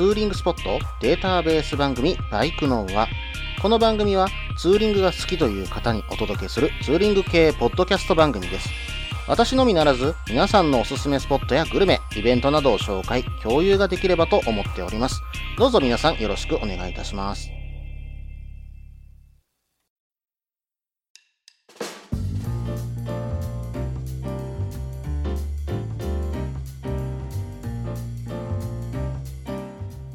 ツーリングスポットデータベース番組バイクの輪。この番組はツーリングが好きという方にお届けするツーリング系ポッドキャスト番組です。私のみならず皆さんのおすすめスポットやグルメ、イベントなどを紹介、共有ができればと思っております。どうぞ皆さんよろしくお願いいたします。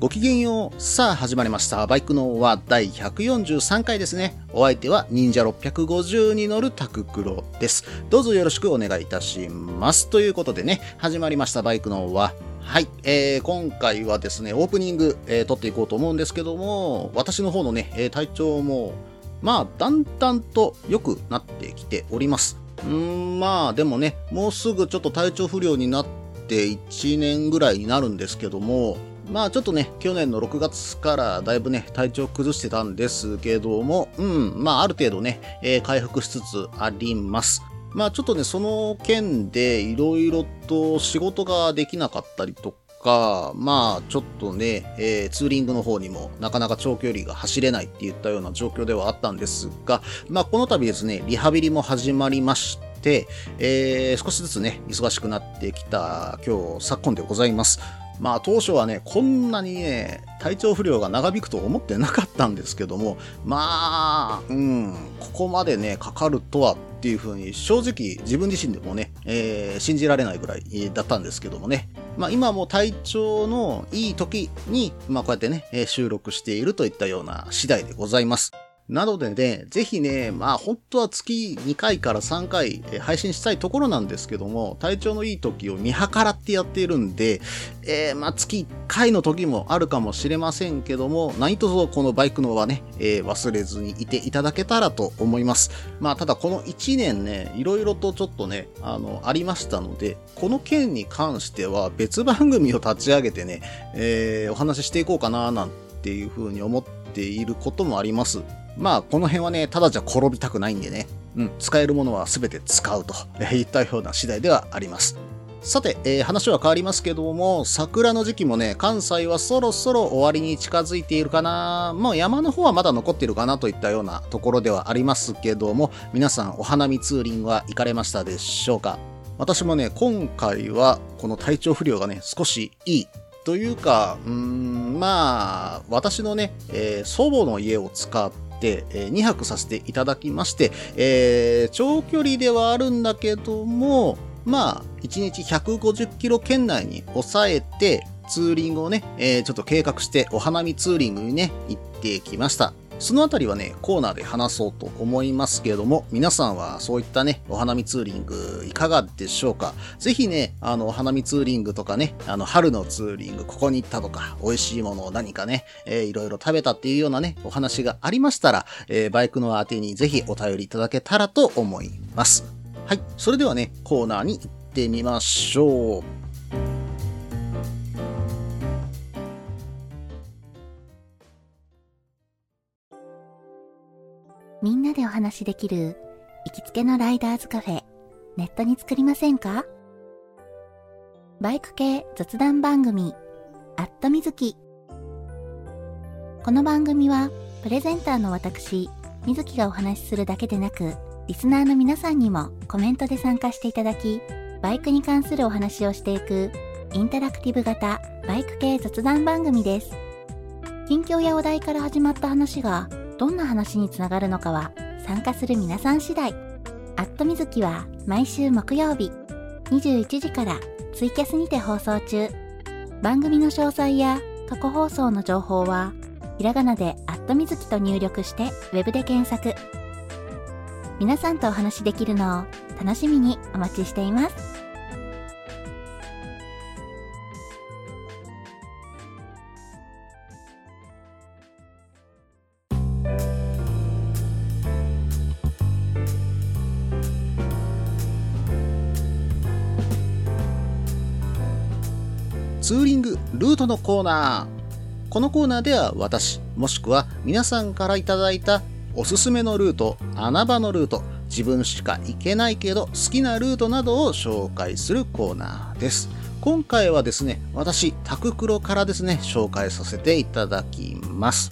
ごきげんよう。さあ、始まりました。バイクのは第143回ですね。お相手は忍者650に乗るタククロです。どうぞよろしくお願いいたします。ということでね、始まりましたバイクのは、はい、えー、今回はですね、オープニング、えー撮っていこうと思うんですけども、私の方のね、えー体調も、まあ、だんだんと良くなってきております。うーん、まあ、でもね、もうすぐちょっと体調不良になって1年ぐらいになるんですけども、まあちょっとね、去年の6月からだいぶね、体調崩してたんですけども、うん、まあある程度ね、えー回復しつつあります。まあちょっとね、その件でいろいろと仕事ができなかったりとか、まあちょっとね、えーツーリングの方にもなかなか長距離が走れないっていったような状況ではあったんですが、まあこの度ですね、リハビリも始まりまして、えー少しずつね、忙しくなってきた今日、昨今でございます。まあ当初はね、こんなにね、体調不良が長引くと思ってなかったんですけども、まあ、うん、ここまでね、かかるとはっていうふうに、正直自分自身でもね、えー信じられないぐらいだったんですけどもね。まあ今も体調のいい時に、まあこうやってね、収録しているといったような次第でございます。なのでね、ぜひね、まあ本当は月2回から3回配信したいところなんですけども、体調のいい時を見計らってやっているんで、えーまあ月1回の時もあるかもしれませんけども、何卒このバイクのはね、えー忘れずにいていただけたらと思います。まあただこの1年ね、いろいろとちょっとね、あの、ありましたので、この件に関しては別番組を立ち上げてね、えーお話ししていこうかななんていうふうに思っていることもあります。まあ、この辺はね、ただじゃ転びたくないんでね、うん、使えるものは全て使うといったような次第ではあります。さて、えー話は変わりますけども、桜の時期もね、関西はそろそろ終わりに近づいているかな。もう山の方はまだ残っているかなといったようなところではありますけども、皆さんお花見ツーリングは行かれましたでしょうか？私もね、今回はこの体調不良がね、少しいいというか、うーん、まあ、私のね、えー祖母の家を使って、え2泊させていただきまして、えー長距離ではあるんだけども、まあ、1日150キロ圏内に抑えて、ツーリングをね、えーちょっと計画してお花見ツーリングにね、行ってきました。そのあたりはね、コーナーで話そうと思いますけれども、皆さんはそういったね、お花見ツーリングいかがでしょうか？ぜひね、あの、お花見ツーリングとかね、あの、春のツーリング、ここに行ったとか、美味しいものを何かね、えーいろいろ食べたっていうようなね、お話がありましたら、えーバイクの宛てにぜひお便りいただけたらと思います。はい、それではね、コーナーに行ってみましょう。話しできる行きつけのライダーズカフェ、ネットに作りませんか？バイク系雑談番組、アットみずき。この番組は、プレゼンターの私、みずきがお話しするだけでなく、リスナーの皆さんにもコメントで参加していただき、バイクに関するお話をしていく、インタラクティブ型バイク系雑談番組です。近況やお題から始まった話が、どんな話につながるのかは参加する皆さん次第。アットみずきは毎週木曜日21時からツイキャスにて放送中。番組の詳細や過去放送の情報はひらがなでアットみずきと入力してウェブで検索。皆さんとお話しできるのを楽しみにお待ちしています。のコーナー。このコーナーでは私、もしくは皆さんからいただいたおすすめのルート、穴場のルート、自分しか行けないけど好きなルートなどを紹介するコーナーです。今回はですね、私、タククロからですね、紹介させていただきます。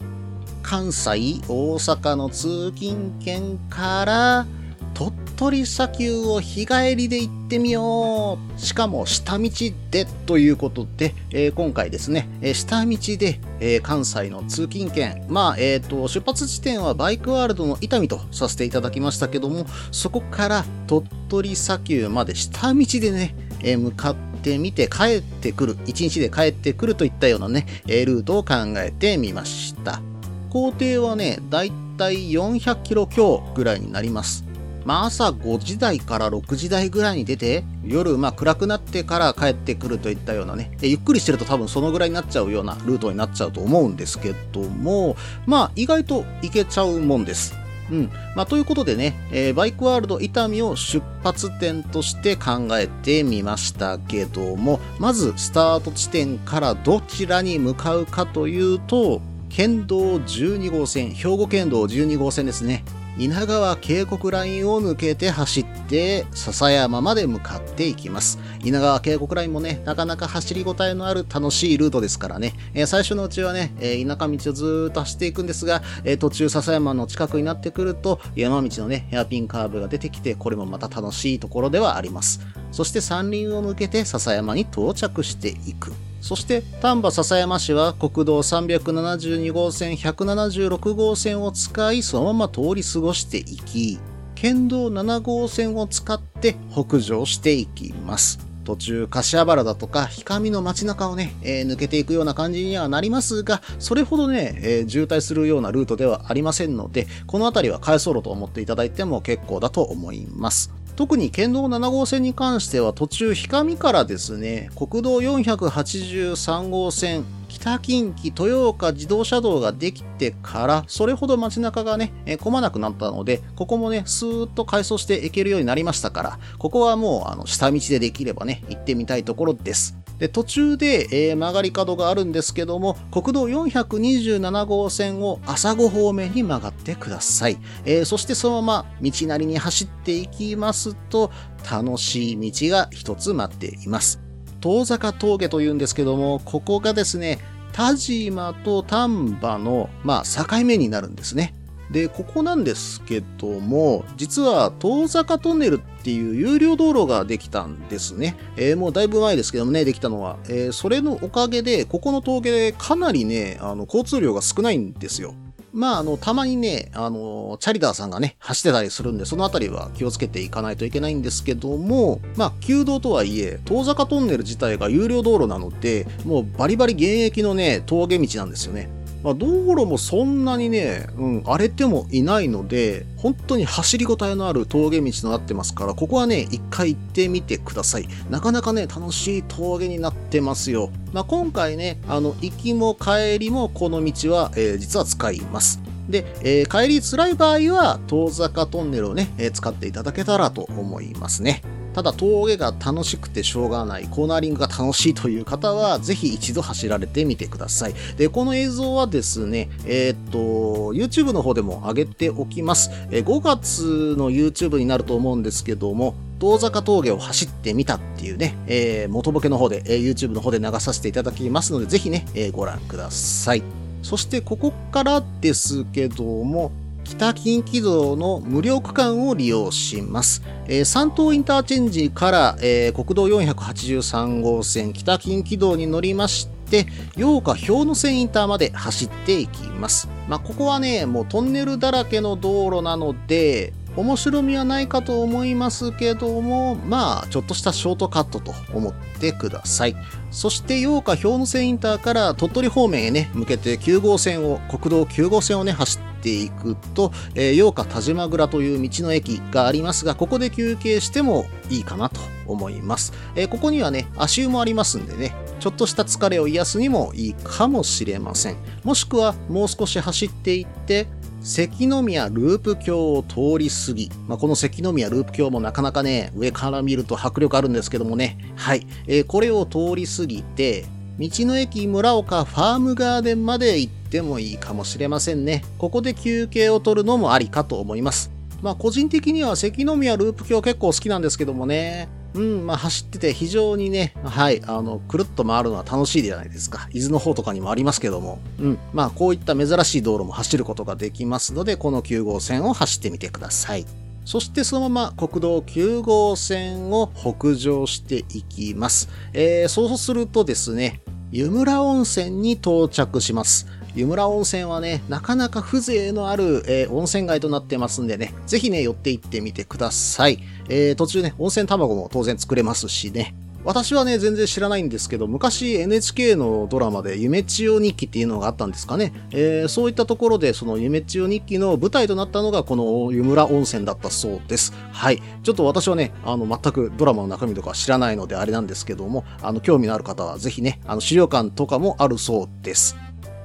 関西、大阪の通勤圏から、鳥取砂丘を日帰りで行ってみようしかも下道でということで、えー今回ですね、えー下道で、えー関西の通勤圏、まあ、えっ、と、出発地点はバイクワールドの伊丹とさせていただきましたけども、そこから鳥取砂丘まで下道でね、え向かってみて帰ってくる、1日で帰ってくるといったようなね、ルートを考えてみました。工程はね、だいたい400キロ強ぐらいになります。まあ朝5時台から6時台ぐらいに出て、夜まあ暗くなってから帰ってくるといったようなね、ゆっくりしてると多分そのぐらいになっちゃうようなルートになっちゃうと思うんですけども、まあ意外と行けちゃうもんです。うん。まあということでね、えーバイクワールド伊丹を出発点として考えてみましたけども、まずスタート地点からどちらに向かうかというと、県道12号線、兵庫県道12号線ですね。稲川渓谷ラインを抜けて走って笹山まで向かっていきます。稲川渓谷ラインもね、なかなか走りごたえのある楽しいルートですからね、えー最初のうちはね、えー田舎道をずーっと走っていくんですが、えー途中笹山の近くになってくると山道のね、ヘアピンカーブが出てきて、これもまた楽しいところではあります。そして山林を抜けて笹山に到着していく。そして丹波篠山市は国道372号線176号線を使いそのまま通り過ごしていき県道7号線を使って北上していきます。途中柏原だとか氷上の街中をね、えー抜けていくような感じにはなりますがそれほどね、えー渋滞するようなルートではありませんのでこの辺りは回送路と思っていただいても結構だと思います。特に県道7号線に関しては途中氷上からですね国道483号線北近畿豊岡自動車道ができてからそれほど街中がね、混まなくなったのでここもねスーッと改装していけるようになりましたからここはもうあの下道でできればね行ってみたいところです。途中で、えー曲がり角があるんですけども国道427号線を朝子方面に曲がってください、えーそしてそのまま道なりに走っていきますと楽しい道が一つ待っています。遠坂峠というんですけどもここがですね田島と丹波の、まあ、境目になるんですね。でここなんですけども実は遠坂トンネルっていう有料道路ができたんですね、えーもうだいぶ前ですけどもねできたのは、えーそれのおかげでここの峠でかなりねあの交通量が少ないんですよ。まあ、あの、たまにね、あの、チャリダーさんがね、走ってたりするんで、そのあたりは気をつけていかないといけないんですけども、まあ、旧道とはいえ、遠坂トンネル自体が有料道路なので、もうバリバリ現役のね、峠道なんですよね。まあ、道路もそんなにね、うん、荒れてもいないので、本当に走りごたえのある峠道となってますから、ここはね、一回行ってみてください。なかなかね、楽しい峠になってますよ。まあ、今回ね、あの、行きも帰りもこの道は、えー実は使います。で、えー帰り辛い場合は、遠坂トンネルをね、えー使っていただけたらと思いますね。ただ峠が楽しくてしょうがない、コーナーリングが楽しいという方は、ぜひ一度走られてみてください。で、この映像はですね、えーっと、YouTube の方でも上げておきます。え5月の YouTube になると思うんですけども、遠坂峠を走ってみたっていうね、えー元ボケの方で、え YouTube の方で流させていただきますので、ぜひね、えご覧ください。そしてここからですけども、北近畿道の無料区間を利用します。えー三東インターチェンジから、えー国道483号線北近畿道に乗りまして、八日氷ノ線インターまで走っていきます。まあ、ここはね、もうトンネルだらけの道路なので、面白みはないかと思いますけども、まあ、ちょっとしたショートカットと思ってください。そして、八日氷ノ線インターから鳥取方面へね、向けて9号線を、国道9号線をね、走っていくと、えー、八日田島蔵という道の駅がありますが、ここで休憩してもいいかなと思います。えーここにはね、足湯もありますんでね、ちょっとした疲れを癒すにもいいかもしれません。もしくは、もう少し走っていって、関宮ループ橋を通り過ぎ、まあ、この関宮ループ橋もなかなかね、上から見ると迫力あるんですけどもね、はい、えーこれを通り過ぎて、道の駅村岡ファームガーデンまで行ってもいいかもしれませんね。ここで休憩を取るのもありかと思います。まあ個人的には関宮ループ橋結構好きなんですけどもね。うん、まあ走ってて非常にね、はい、あの、くるっと回るのは楽しいじゃないですか。伊豆の方とかにもありますけども。うん、まあこういった珍しい道路も走ることができますので、この9号線を走ってみてください。そしてそのまま国道9号線を北上していきます。えー、そうするとですね、湯村温泉に到着します。湯村温泉はね、なかなか風情のある、えー、温泉街となってますんでね、ぜひね、寄って行ってみてください。えー、途中ね、温泉卵も当然作れますしね。私はね、全然知らないんですけど、昔 NHK のドラマで夢千代日記っていうのがあったんですかね。えー、そういったところで、その夢千代日記の舞台となったのがこの湯村温泉だったそうです。はい。ちょっと私はね、あの、全くドラマの中身とか知らないのであれなんですけども、あの、興味のある方はぜひね、あの、資料館とかもあるそうです。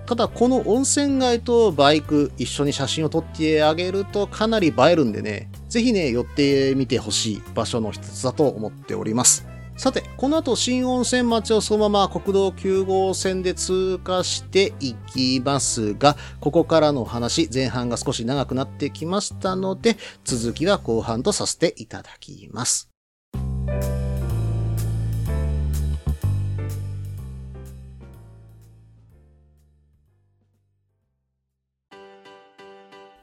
ただこの温泉街とバイク一緒に写真を撮ってあげるとかなり映えるんでね、ぜひね、寄ってみてほしい場所の一つだと思っております。さて、この後新温泉町をそのまま国道9号線で通過していきますが、ここからの話、前半が少し長くなってきましたので、続きは後半とさせていただきます。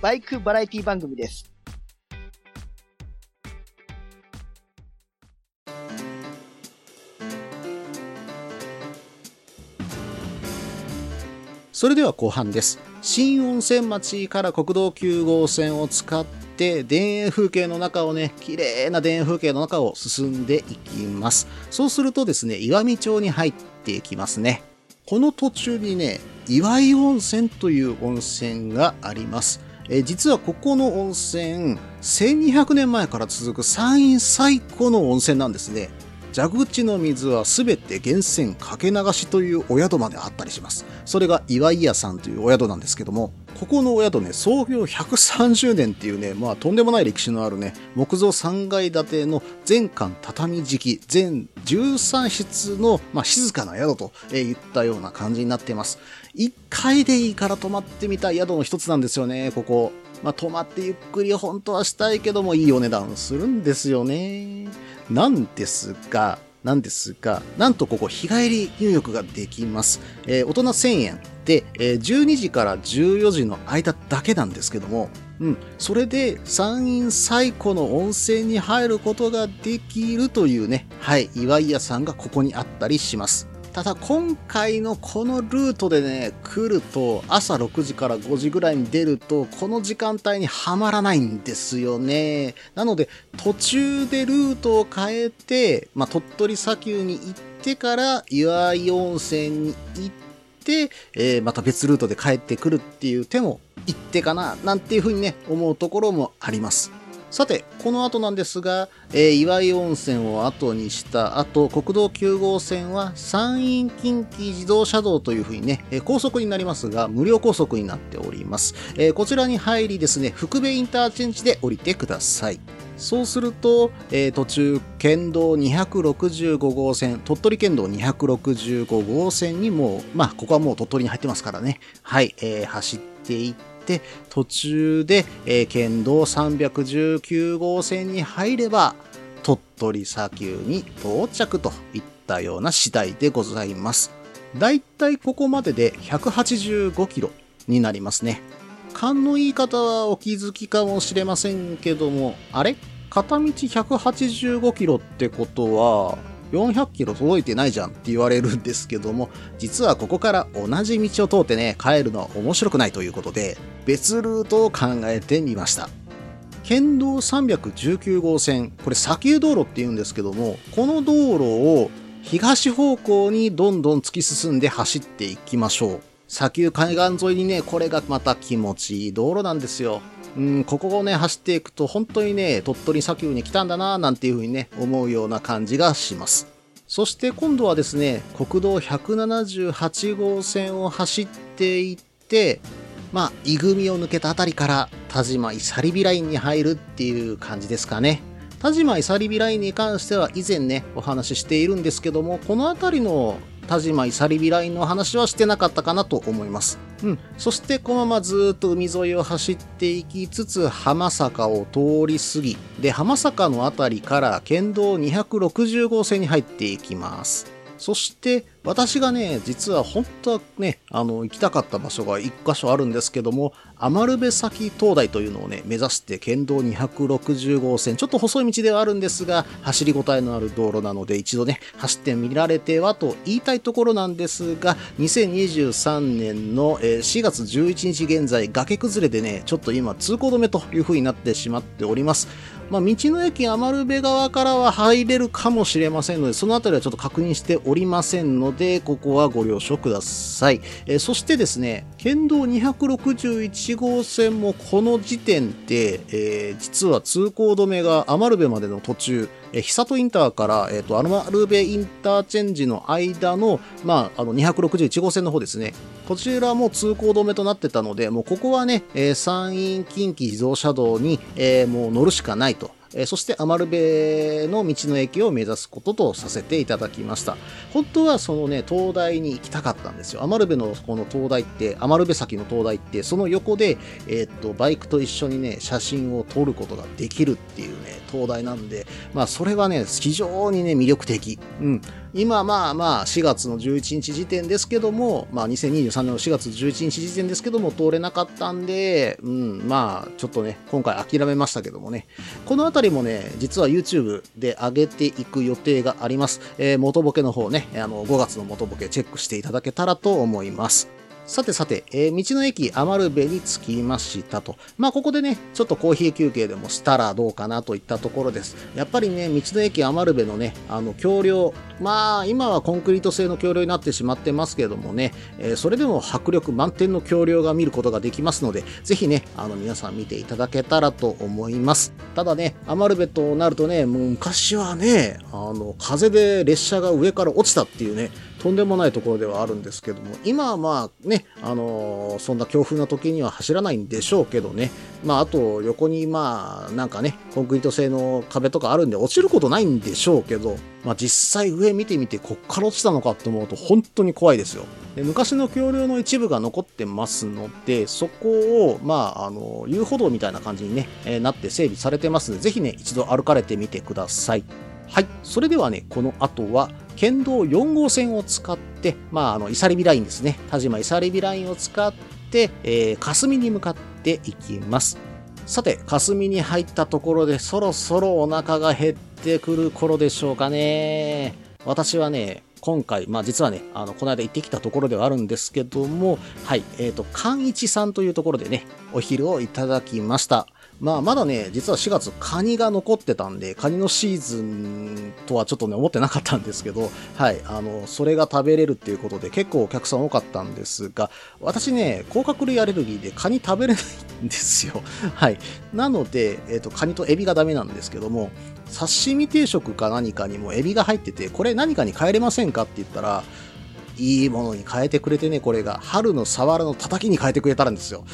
バイクバラエティ番組です。それでは後半です。新温泉町から国道9号線を使って田園風景の中をね、綺麗な田園風景の中を進んでいきます。そうするとですね、岩見町に入っていきますね。この途中にね、岩井温泉という温泉があります。え実はここの温泉、1200年前から続く山陰最古の温泉なんですね。蛇口の水はすべて源泉かけ流しというお宿まであったりします。それが岩井屋さんというお宿なんですけども、ここのお宿ね、創業130年っていうね、まあとんでもない歴史のあるね、木造3階建ての全館畳敷き、全13室の、まあ、静かな宿といったような感じになっています。1回でいいから泊まってみたい宿の一つなんですよね、ここ。まあ、泊まってゆっくり本当はしたいけども、いいお値段するんですよね。なんですが、なんですが、なんとここ日帰り入浴ができます。えー、大人1000円で、えー、12時から14時の間だけなんですけども、うん、それで山陰最古の温泉に入ることができるというね、はい、岩井屋さんがここにあったりします。ただ今回のこのルートでね、来ると朝6時から5時ぐらいに出ると、この時間帯にはまらないんですよね。なので途中でルートを変えて、まあ、鳥取砂丘に行ってから岩井温泉に行って、えー、また別ルートで帰ってくるっていう手も一手かな、なんていうふうにね、思うところもあります。さて、この後なんですが、えー、岩井温泉を後にした後、国道9号線は山陰近畿自動車道というふうにね、えー、高速になりますが、無料高速になっております。えー、こちらに入りですね、福部インターチェンジで降りてください。そうすると、えー、途中、県道265号線、鳥取県道265号線にも、まあ、ここはもう鳥取に入ってますからね。はい、えー、走っていって、て、途中で、えー、県道319号線に入れば、鳥取砂丘に到着といったような次第でございます。だいたいここまでで185キロになりますね。勘のいい方はお気づきかもしれませんけども、あれ？片道185キロってことは、400キロ届いてないじゃんって言われるんですけども、実はここから同じ道を通ってね、帰るのは面白くないということで、別ルートを考えてみました。県道319号線、これ砂丘道路って言うんですけども、この道路を東方向にどんどん突き進んで走っていきましょう。砂丘海岸沿いにね、これがまた気持ちいい道路なんですよ。うん、ここをね、走っていくと本当にね、鳥取砂丘に来たんだななんていうふうにね、思うような感じがします。そして今度はですね、国道178号線を走っていって、まあ、伊組を抜けたあたりから田島イサリビラインに入るっていう感じですかね。田島イサリビラインに関しては以前ね、お話ししているんですけども、このあたりの田島イサリビラインの話はしてなかったかなと思います。うん。そしてこのままずーっと海沿いを走っていきつつ、浜坂を通り過ぎ、で、浜坂のあたりから県道260号線に入っていきます。そして、私がね、実は本当はね、あの、行きたかった場所が一箇所あるんですけども、余部崎灯台というのをね、目指して県道260号線、ちょっと細い道ではあるんですが、走り応えのある道路なので、一度ね、走ってみられてはと言いたいところなんですが、2023年の4月11日現在、崖崩れでね、ちょっと今通行止めという風になってしまっております。まあ、道の駅余部側からは入れるかもしれませんので、そのあたりはちょっと確認しておりませんので、ここはご了承ください。えーそしてですね、県道261号線もこの時点で、えー実は通行止めが余部までの途中、えー久里インターから、えっ、と、余部インターチェンジの間の、まあ、あの、261号線の方ですね。こちらも通行止めとなってたので、もうここはね、えー山陰近畿自動車道に、えーもう乗るしかないと。えーそして余部の道の駅を目指すこととさせていただきました。本当はそのね、東大に行きたかったんですよ。余部のこの東大って、余部崎の東大って、その横で、えーっと、バイクと一緒にね、写真を撮ることができるっていうね、東大なんで、まあ、それはね、非常にね、魅力的。うん。今、まあまあ、4月の11日時点ですけども、まあ、2023年の4月11日時点ですけども、通れなかったんで、うん、まあ、ちょっとね、今回諦めましたけどもね、このあたりもね、実は YouTube で上げていく予定があります。えー元ボケの方ね、あの、5月の元ボケチェックしていただけたらと思います。さてさて、えー道の駅余部に着きましたと。まあ、ここでね、ちょっとコーヒー休憩でもしたらどうかなといったところです。やっぱりね、道の駅余部のね、あの、橋梁、まあ、今はコンクリート製の橋梁になってしまってますけどもね、えーそれでも迫力満点の橋梁が見ることができますので、ぜひね、あの、皆さん見ていただけたらと思います。ただね、余部となるとね、もう昔はね、あの、風で列車が上から落ちたっていうね、とんでもないところではあるんですけども、今はまあね、あのーそんな強風な時には走らないんでしょうけどね、まああと横にまあなんかね、コンクリート製の壁とかあるんで落ちることないんでしょうけど、まあ実際上見てみてこっから落ちたのかと思うと本当に怖いですよ。で昔の橋梁の一部が残ってますので、そこを、まあ、あの、遊歩道みたいな感じにね、えーなって整備されてますので、ぜひね、一度歩かれてみてください。はい。それではね、この後は、県道4号線を使って、まあ、あの、イサリビラインですね。田島イサリビラインを使って、えー、霞に向かっていきます。さて、霞に入ったところで、そろそろお腹が減ってくる頃でしょうかね。私はね、今回、まあ実はね、あの、この間行ってきたところではあるんですけども、はい、えっ、と、寛一さんというところでね、お昼をいただきました。まあ、まだね、実は4月、カニが残ってたんで、カニのシーズンとはちょっとね、思ってなかったんですけど、はい、あの、それが食べれるっていうことで、結構お客さん多かったんですが、私ね、甲殻類アレルギーでカニ食べれないんですよ。はい。なので、えっ、と、カニとエビがダメなんですけども、刺身定食か何かにもエビが入ってて、これ何かに変えれませんかって言ったら、いいものに変えてくれてね、これが。春のサワラのたたきに変えてくれたんですよ。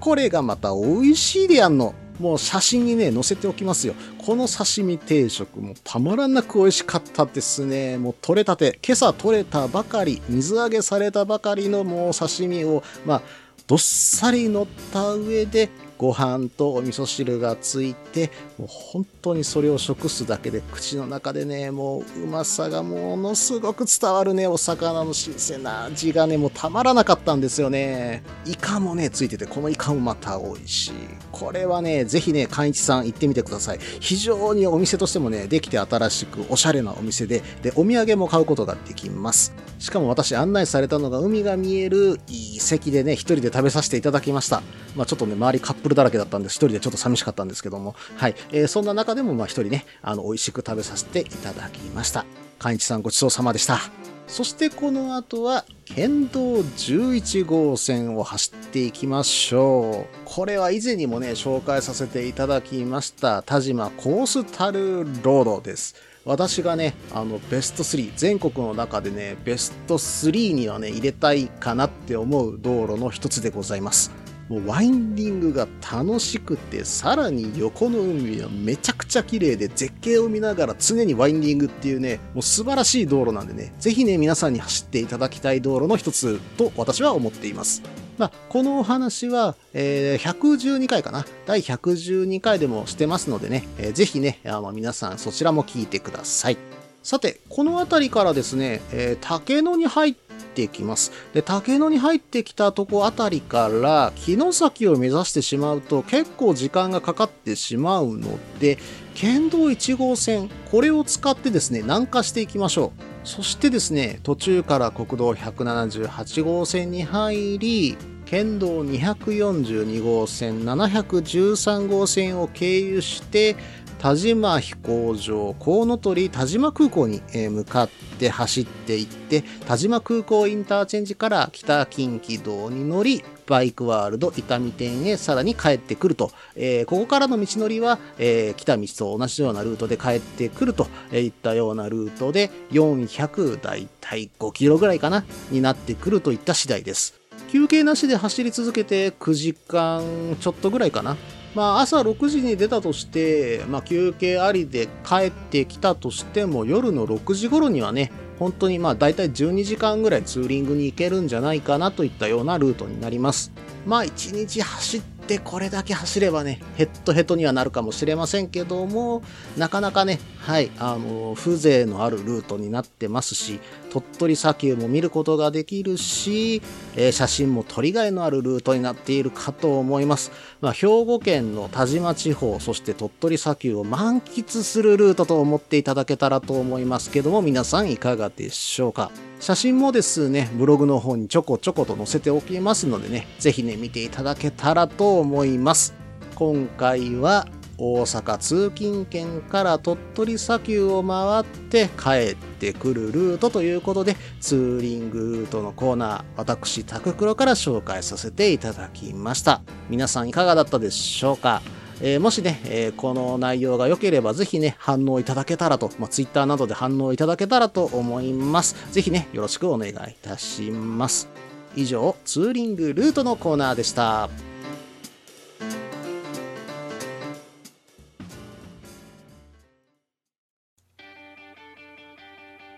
これがまた美味しいでやんの。もう写真にね、載せておきますよ。この刺身定食もたまらなく美味しかったですね。もう取れたて、今朝取れたばかり、水揚げされたばかりのもう刺身を、まあ、どっさり乗った上で、ご飯とお味噌汁がついて、もう本当にそれを食すだけで口の中でね、もううまさがものすごく伝わるね、お魚の新鮮な味がね、もうたまらなかったんですよね。イカもね、ついてて、このイカもまた美味しい。これはね、ぜひね、寛一さん行ってみてください。非常にお店としてもね、できて新しくおしゃれなお店で、で、お土産も買うことができます。しかも私案内されたのが海が見えるいい席でね、一人で食べさせていただきました。まあちょっとね、周りカップルだらけだったんで、一人でちょっと寂しかったんですけども、はい。えーそんな中でもまあ一人ね、あの、美味しく食べさせていただきました。寛一さんごちそうさまでした。そしてこの後は県道11号線を走っていきましょう。これは以前にもね、紹介させていただきました田島コースタルロードです。私がね、あの、ベスト3、全国の中でね、ベスト3にはね、入れたいかなって思う道路の一つでございます。もうワインディングが楽しくて、さらに横の海はめちゃくちゃ綺麗で、絶景を見ながら常にワインディングっていうね、もう素晴らしい道路なんでね、ぜひね、皆さんに走っていただきたい道路の一つと私は思っています。まあ、このお話は、えー112回かな。第112回でもしてますのでね、えーぜひね、あの、皆さんそちらも聞いてください。さて、この辺りからですね、えー竹野に入ってきます。で、竹野に入ってきたとこあたりから、城崎を目指してしまうと結構時間がかかってしまうので、県道1号線、これを使ってですね、南下していきましょう。そしてですね、途中から国道178号線に入り、県道242号線、713号線を経由して、田島飛行場、コウノトリ田島空港に向かって走っていって、田島空港インターチェンジから北近畿道に乗り、バイクワールド伊丹店へさらに帰ってくると、えーここからの道のりは、えー来た道と同じようなルートで帰ってくるといったようなルートで400だいたい5キロぐらいかなになってくるといった次第です。休憩なしで走り続けて9時間ちょっとぐらいかな。まあ朝6時に出たとして、まあ休憩ありで帰ってきたとしても夜の6時頃にはね、本当にまあ大体12時間ぐらいツーリングに行けるんじゃないかなといったようなルートになります。まあ1日走ってこれだけ走ればね、ヘッドヘッドにはなるかもしれませんけども、なかなかね、はい、あの、風情のあるルートになってますし、鳥取砂丘も見ることができるし、えー写真も撮りがいのあるルートになっているかと思います。まあ、兵庫県の田島地方、そして鳥取砂丘を満喫するルートと思っていただけたらと思いますけども、皆さんいかがでしょうか？写真もですね、ブログの方にちょこちょこと載せておきますのでね、ぜひね、見ていただけたらと思います。今回は大阪通勤圏から鳥取砂丘を回って帰ってくるルートということでツーリングルートのコーナー私タククロから紹介させていただきました皆さんいかがだったでしょうか？えーもしね、えーこの内容が良ければぜひね、反応いただけたらと、まあ、Twitter などで反応いただけたらと思います。ぜひね、よろしくお願いいたします。以上、ツーリングルートのコーナーでした。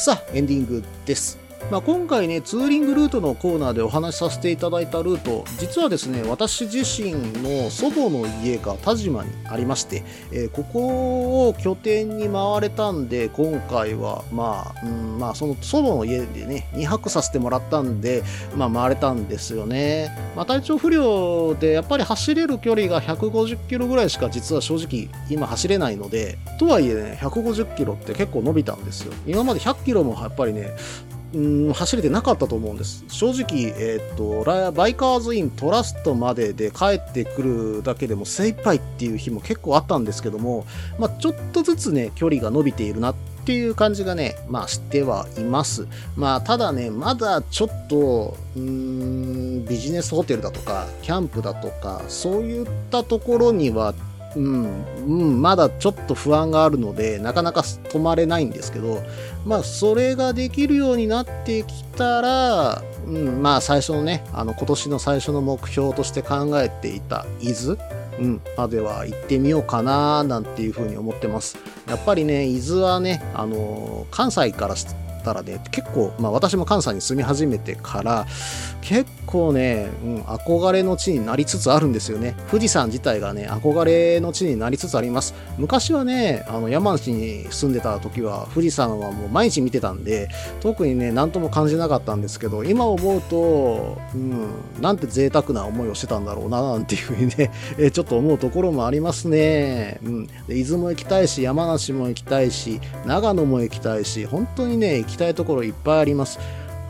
さあ、エンディングです。まあ、今回ね、ツーリングルートのコーナーでお話しさせていただいたルート、実はですね、私自身の祖母の家が田島にありまして、えーここを拠点に回れたんで、今回は、まあ、うん、まあ、その祖母の家でね、2泊させてもらったんで、まあ、回れたんですよね。まあ、体調不良で、やっぱり走れる距離が150キロぐらいしか実は正直今走れないので、とはいえね、150キロって結構伸びたんですよ。今まで100キロもやっぱりね、うん走れてなかったと思うんです正直、えーとバイカーズイントラストまでで帰ってくるだけでも精一杯っていう日も結構あったんですけども、まあ、ちょっとずつね距離が伸びているなっていう感じがね、まあ、してはいます。まあ、ただね、まだちょっと、うん、ビジネスホテルだとか、キャンプだとか、そういったところには、うん、うん、まだちょっと不安があるので、なかなか泊まれないんですけど、まあ、それができるようになってきたら、うん、まあ、最初のね、あの、今年の最初の目標として考えていた伊豆、うん、までは行ってみようかな、なんていうふうに思ってます。やっぱりね、伊豆はね、あの、関西からったらね、結構、まあ私も関西に住み始めてから、結構ね、うん、憧れの地になりつつあるんですよね。富士山自体がね、憧れの地になりつつあります。昔はね、あの山梨に住んでた時は、富士山はもう毎日見てたんで、特にね、何とも感じなかったんですけど、今思うと、うん、なんて贅沢な思いをしてたんだろうな、なんていうふうにね、えちょっと思うところもありますね。うん。で伊豆も行きたいし、山梨も行きたいし、長野も行きたいし、本当にね、行きたいところいっぱいあります。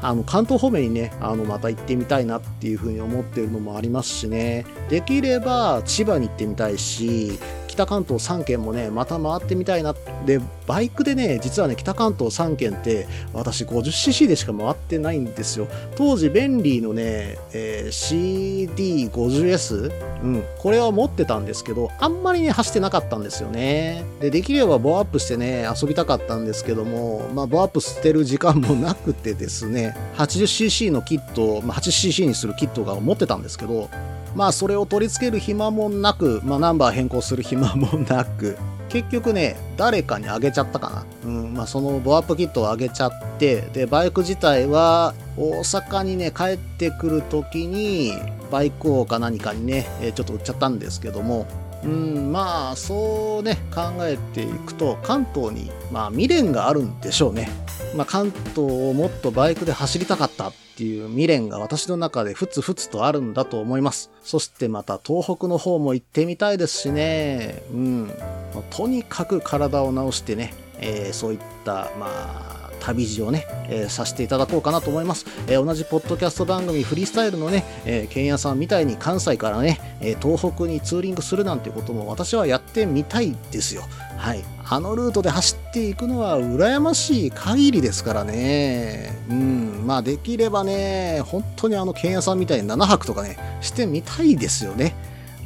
あの、関東方面にね、あの、また行ってみたいなっていうふうに思ってるのもありますしね。できれば、千葉に行ってみたいし、北関東3県もね、また回ってみたいな。で、バイクでね、実はね、北関東3県って、私 50cc でしか回ってないんですよ。当時、便利のね、えー CD50S? うん、これは持ってたんですけど、あんまりね、走ってなかったんですよね。で、できればボアップしてね、遊びたかったんですけども、まあ、ボアップしてる時間もなくてですね、80cc のキット、まあ、80cc にするキットが持ってたんですけど、まあ、それを取り付ける暇もなく、まあ、ナンバー変更する暇もなく、結局ね、誰かにあげちゃったかな。うん、まあ、そのボアップキットをあげちゃって、で、バイク自体は大阪にね、帰ってくる時に、バイク王か何かにね、ちょっと売っちゃったんですけども、うん、まあ、そうね、考えていくと、関東に、まあ、未練があるんでしょうね。まあ、関東をもっとバイクで走りたかったっていう未練が私の中でふつふつとあるんだと思います。そしてまた東北の方も行ってみたいですしね。うん。とにかく体を治してね、えーそういった、まあ、旅路をね、えーさせていただこうかなと思います。えー同じポッドキャスト番組フリースタイルのね、えー、ケンヤさんみたいに関西からね、え東北にツーリングするなんてことも私はやってみたいですよ。はい。あのルートで走っていくのは羨ましい限りですからね。うん。まあできればね、本当にあのケンヤさんみたいに7泊とかね、してみたいですよね。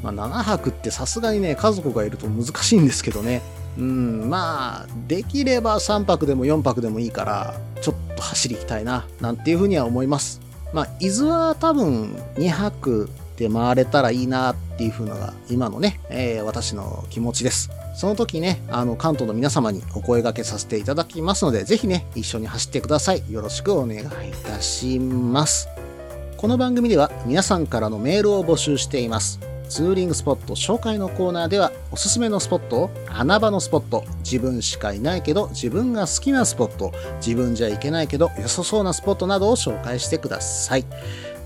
まあ7泊ってさすがにね、家族がいると難しいんですけどね。うん、まあ、できれば3泊でも4泊でもいいから、ちょっと走り行きたいな、なんていうふうには思います。まあ、伊豆は多分2泊で回れたらいいなっていうふうのが今のね、えー私の気持ちです。その時ね、あの、関東の皆様にお声掛けさせていただきますので、ぜひね、一緒に走ってください。よろしくお願いいたします。この番組では皆さんからのメールを募集しています。ツーリングスポット紹介のコーナーではおすすめのスポット、穴場のスポット、自分しかいないけど自分が好きなスポット、自分じゃ行けないけど良さそうなスポットなどを紹介してください。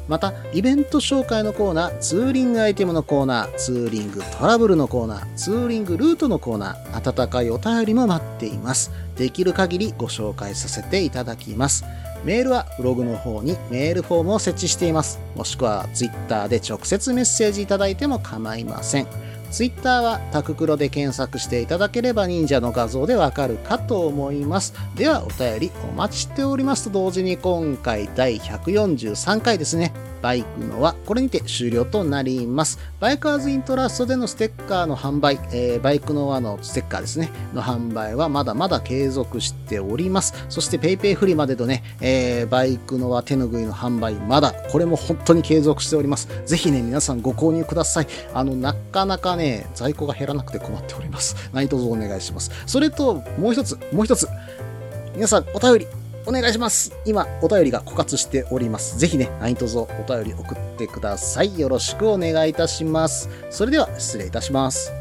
また、イベント紹介のコーナー、ツーリングアイテムのコーナー、ツーリングトラブルのコーナー、ツーリングルートのコーナー、温かいお便りも待っています。できる限りご紹介させていただきます。メールはブログの方にメールフォームを設置しています。もしくはツイッターで直接メッセージいただいても構いません。ツイッターはタククロで検索していただければ忍者の画像でわかるかと思います。ではお便りお待ちしておりますと同時に今回第143回ですね。バイクのはこれにて終了となります。バイカーズイントラストでのステッカーの販売、えーバイクの輪のステッカーですね、の販売はまだまだ継続しております。そして PayPay フリマでのね、えーバイクの輪手ぬぐいの販売、まだこれも本当に継続しております。ぜひね、皆さんご購入ください。あの、なかなかね、在庫が減らなくて困っております。何卒お願いします。それと、もう一つ、もう一つ、皆さんお便りお願いします。今、お便りが枯渇しております。ぜひね、何卒お便り送ってください。よろしくお願いいたします。それでは、失礼いたします。